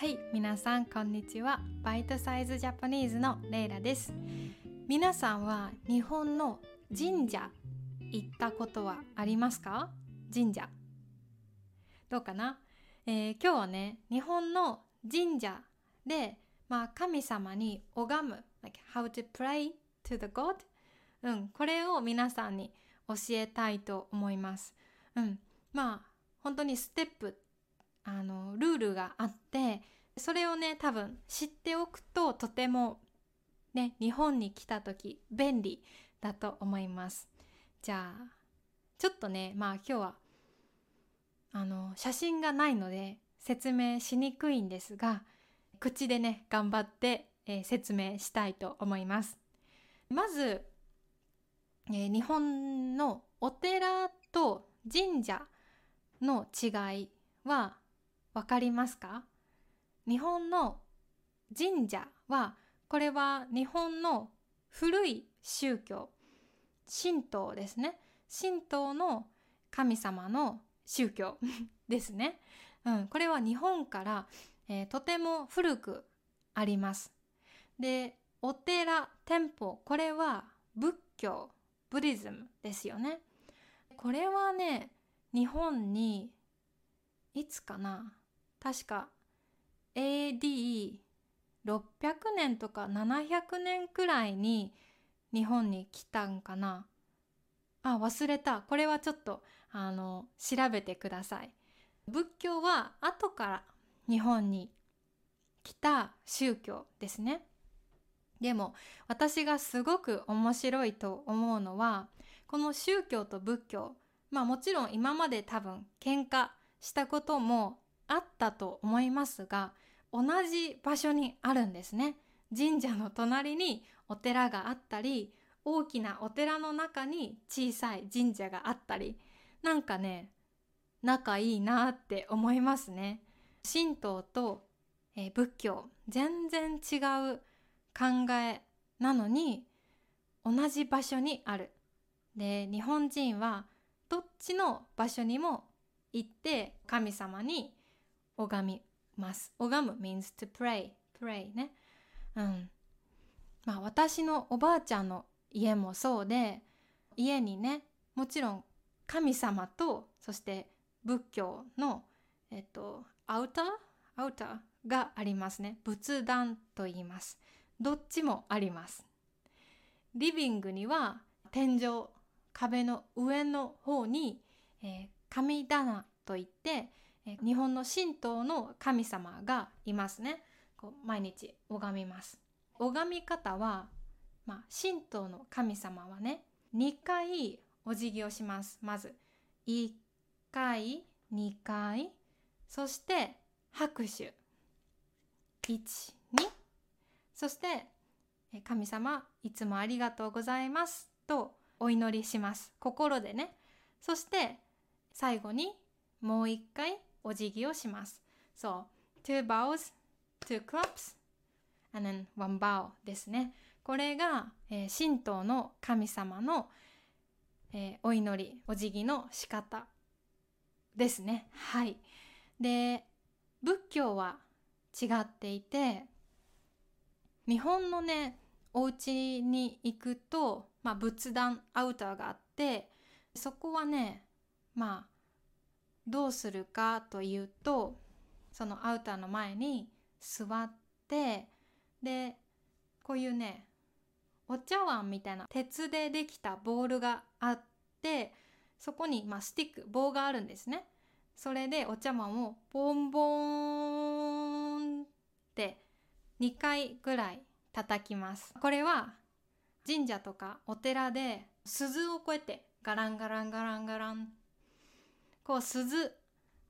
はい、皆さんこんにちは。バイトサイズジャパニーズのレイラです。皆さんは日本の神社行ったことはありますか？神社。どうかな、えー今日はね、日本の神社で、まあ、神様に拝む、like how to pray to the God うん、これを皆さんに教えたいと思います。うん、まあ、本当にステップ、あの、ルールがあって、それをね、多分知っておくととてもね、日本に来た時便利だと思います。じゃあ、ちょっとね、まあ今日は、あの、写真がないので説明しにくいんですが、口でね、頑張って、えー説明したいと思います。まず、えー日本のお寺と神社の違いはわかりますか？日本の神社はこれは日本の古い宗教神道ですね。神道の神様の宗教 ですね、うん、これは日本から、えーとても古くあります。でお寺店舗これは仏教ブリズムですよね。これはね日本にいつかな？確か AD600 年とか700年くらいに日本に来たんかな。あ忘れた。これはちょっとあの調べてください。仏教は後から日本に来た宗教ですね。でも私がすごく面白いと思うのはこの宗教と仏教。まあもちろん今まで多分喧嘩したこともあったと思いますが同じ場所にあるんですね。神社の隣にお寺があったり大きなお寺の中に小さい神社があったりなんかね仲いいなって思いますね。神道と、えー仏教全然違う考えなのに同じ場所にある。で日本人はどっちの場所にも行って神様に拝みます。拝む means to pray. pray ね。うん。まあ私のおばあちゃんの家もそうで、家にね、もちろん神様と、そして仏教の、えっと、アウター？アウター？がありますね。仏壇と言います。どっちもあります。リビングには天井、壁の上の方に、えー神棚といって、え日本の神道の神様がいますね。こう毎日拝みます。拝み方は、まあ、神道の神様はね、2回お辞儀をします。まず、1回、2回、そして拍手。1、2。そして、神様、いつもありがとうございます。とお祈りします。心でね。そして、最後にもう一回お辞儀をします。そう、two bows, two claps, and then one bow ですね。これが、えー神道の神様の、えーお祈り、お辞儀の仕方ですね。はい。で、仏教は違っていて、日本のね、お家に行くと、まあ、仏壇アウターがあって、そこはね、まあどうするかというとそのアウターの前に座ってでこういうねお茶碗みたいな鉄でできたボールがあってそこに、まあ、スティック棒があるんですね。それでお茶碗をボンボーンって2回ぐらい叩きます。これは神社とかお寺で鈴をこうやってガランガランガランガランこう鈴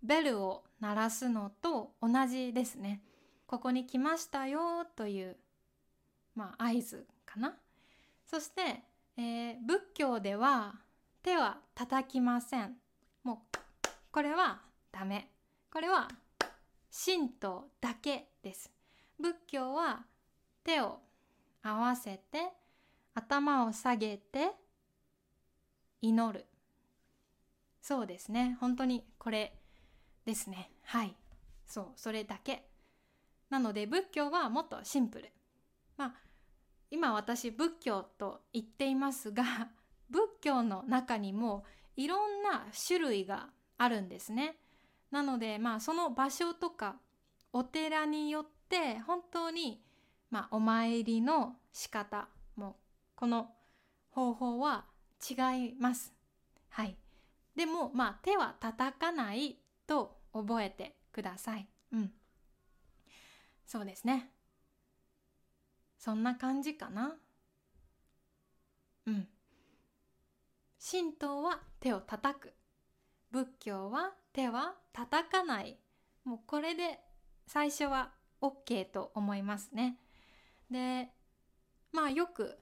ベルを鳴らすのと同じですね。ここに来ましたよというまあ合図かな。そして、えー仏教では手は叩きません。もうこれはダメ。これは神道だけです。仏教は手を合わせて頭を下げて祈る。そうですね本当にこれですねはいそうそれだけなので仏教はもっとシンプル。まあ今私仏教と言っていますが 仏教の中にもいろんな種類があるんですね。なのでまあその場所とかお寺によって本当にまあお参りの仕方もこの方法は違います。はい。でもまあ手は叩かないと覚えてください。うん。そうですね。そんな感じかな。うん。神道は手を叩く。仏教は手は叩かない。もうこれで最初は OK と思いますね。で、まあよく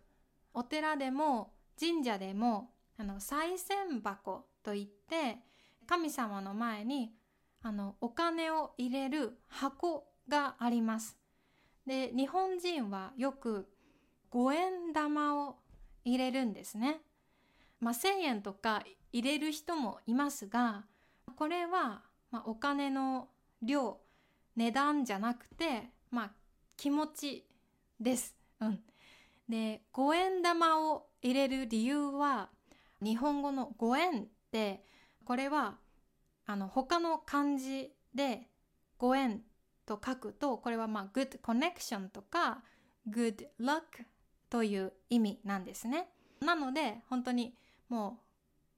お寺でも神社でもあの賽銭箱といって神様の前にあのお金を入れる箱があります。で日本人はよく五円玉を入れるんですね。まあ、1,000円とか入れる人もいますがこれは、まあ、お金の量値段じゃなくて、まあ、気持ちです。うん、で五円玉を入れる理由は日本語の五円てこれはあの他の漢字で五円と書くとこれはまあ good connection とか good luck という意味なんですね。なので本当にも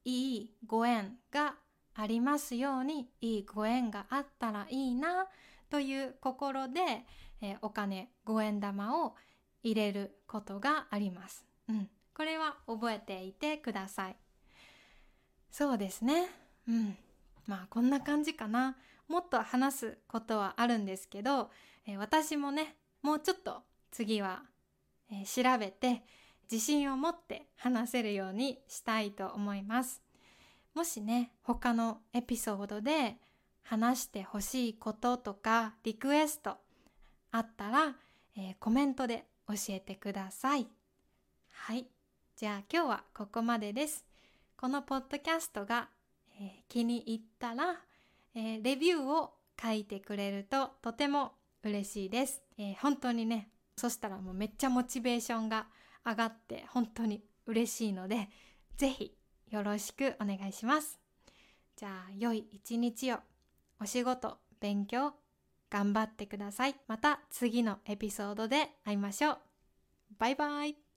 ういいご縁がありますようにいいご縁があったらいいなという心で、えー、お金五円玉を入れることがあります。うん、これは覚えていてください。そうですね。うん。まあこんな感じかな。もっと話すことはあるんですけど、えー、私もねもうちょっと次は、えー、調べて自信を持って話せるようにしたいと思います。もしね他のエピソードで話してほしいこととかリクエストあったら、えー、コメントで教えてください。はい。じゃあ今日はここまでです。このポッドキャストが、えー、気に入ったらえー、レビューを書いてくれるととても嬉しいです、えー、本当にねそしたらもうめっちゃモチベーションが上がって本当に嬉しいのでぜひよろしくお願いします。じゃあ良い一日を。お仕事勉強頑張ってください。また次のエピソードで会いましょう。バイバイ。